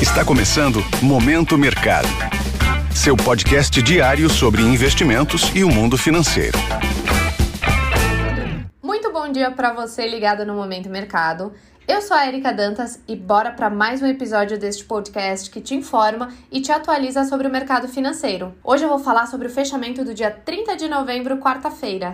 Está começando Momento Mercado. Seu podcast diário sobre investimentos e o mundo financeiro. Muito bom dia para você ligado no Momento Mercado. Eu sou a Erika Dantas e bora para mais um episódio deste podcast que te informa e te atualiza sobre o mercado financeiro. Hoje eu vou falar sobre o fechamento do dia 30 de novembro, quarta-feira.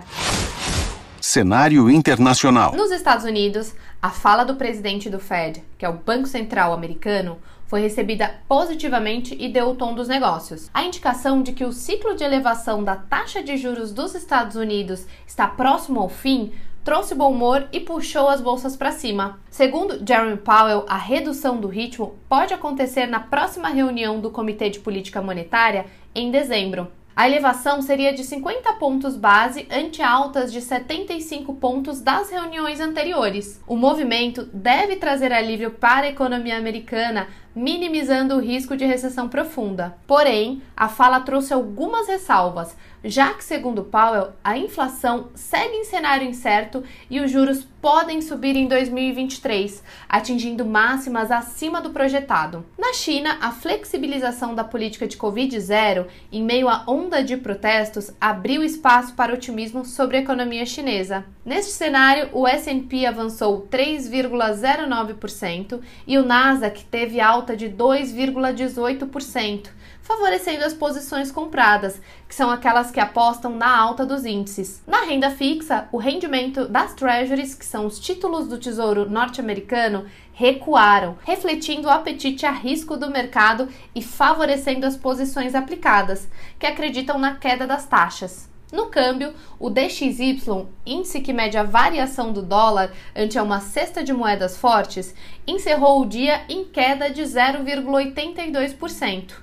Cenário internacional. Nos Estados Unidos, a fala do presidente do Fed, que é o Banco Central americano, foi recebida positivamente e deu o tom dos negócios. A indicação de que o ciclo de elevação da taxa de juros dos Estados Unidos está próximo ao fim trouxe bom humor e puxou as bolsas para cima. Segundo Jeremy Powell, a redução do ritmo pode acontecer na próxima reunião do Comitê de Política Monetária em dezembro. A elevação seria de 50 pontos base ante altas de 75 pontos das reuniões anteriores. O movimento deve trazer alívio para a economia americana, minimizando o risco de recessão profunda. Porém, a fala trouxe algumas ressalvas, já que, segundo Powell, a inflação segue em cenário incerto e os juros podem subir em 2023, atingindo máximas acima do projetado. Na China, a flexibilização da política de Covid-0, em meio à onda de protestos, abriu espaço para otimismo sobre a economia chinesa. Neste cenário, o S&P avançou 3,09% e o Nasdaq teve alta de 2,18% favorecendo as posições compradas, que são aquelas que apostam na alta dos índices. Na renda fixa, o rendimento das treasuries, que são os títulos do Tesouro norte-americano, recuaram, refletindo o apetite a risco do mercado e favorecendo as posições aplicadas, que acreditam na queda das taxas. No câmbio, o DXY, índice que mede a variação do dólar ante uma cesta de moedas fortes, encerrou o dia em queda de 0,82%.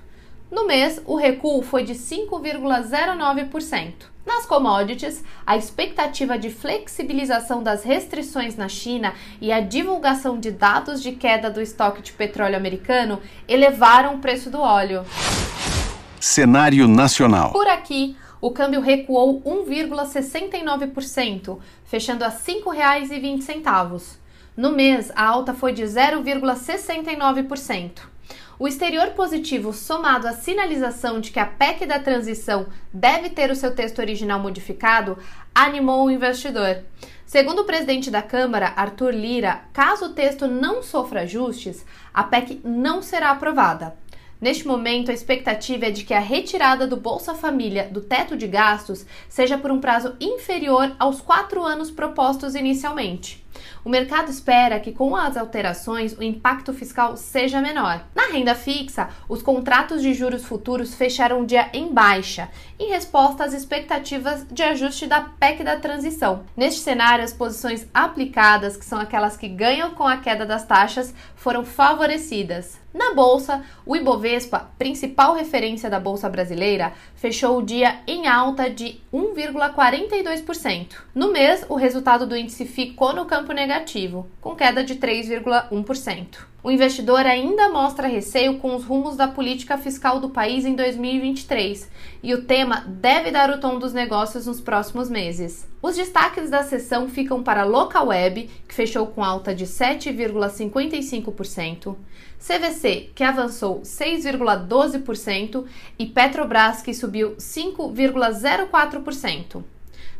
No mês, o recuo foi de 5,09%. Nas commodities, a expectativa de flexibilização das restrições na China e a divulgação de dados de queda do estoque de petróleo americano elevaram o preço do óleo. Cenário nacional. Por aqui, o câmbio recuou 1,69%, fechando a R$ 5,20. No mês, a alta foi de 0,69%. O exterior positivo, somado à sinalização de que a PEC da transição deve ter o seu texto original modificado, animou o investidor. Segundo o presidente da Câmara, Arthur Lira, caso o texto não sofra ajustes, a PEC não será aprovada. Neste momento, a expectativa é de que a retirada do Bolsa Família do teto de gastos seja por um prazo inferior aos quatro anos propostos inicialmente. O mercado espera que, com as alterações, o impacto fiscal seja menor. Na renda fixa, os contratos de juros futuros fecharam o dia em baixa, em resposta às expectativas de ajuste da PEC da transição. Neste cenário, as posições aplicadas, que são aquelas que ganham com a queda das taxas, foram favorecidas. Na bolsa, o Ibovespa, principal referência da bolsa brasileira, fechou o dia em alta de 1,42%. No mês, o resultado do índice ficou no campo negativo, com queda de 3,1%. O investidor ainda mostra receio com os rumos da política fiscal do país em 2023 e o tema deve dar o tom dos negócios nos próximos meses. Os destaques da sessão ficam para Local Web, que fechou com alta de 7,55%, CVC, que avançou 6,12%, e Petrobras, que subiu 5,04%.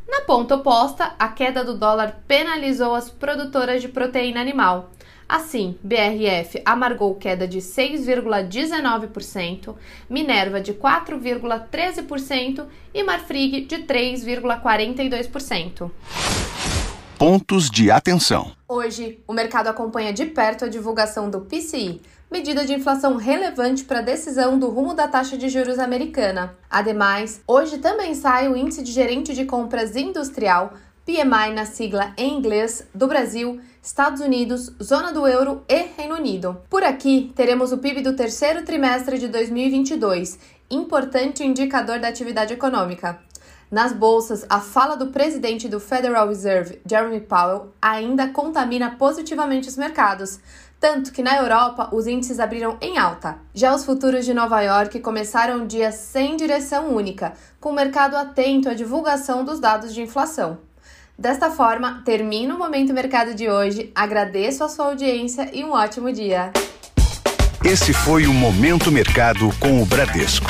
Na ponta oposta, a queda do dólar penalizou as produtoras de proteína animal. Assim, BRF amargou queda de 6,19%, Minerva de 4,13% e Marfrig de 3,42%. Pontos de atenção. Hoje, o mercado acompanha de perto a divulgação do PCI, medida de inflação relevante para a decisão do rumo da taxa de juros americana. Ademais, hoje também sai o índice de gerente de compras industrial, PMI na sigla em inglês, do Brasil, Estados Unidos, zona do euro e Reino Unido. Por aqui, teremos o PIB do terceiro trimestre de 2022, importante indicador da atividade econômica. Nas bolsas, a fala do presidente do Federal Reserve, Jeremy Powell, ainda contamina positivamente os mercados, tanto que na Europa os índices abriram em alta. Já os futuros de Nova York começaram o dia sem direção única, com o mercado atento à divulgação dos dados de inflação. Desta forma, termino o Momento Mercado de hoje, agradeço a sua audiência e um ótimo dia! Esse foi o Momento Mercado com o Bradesco.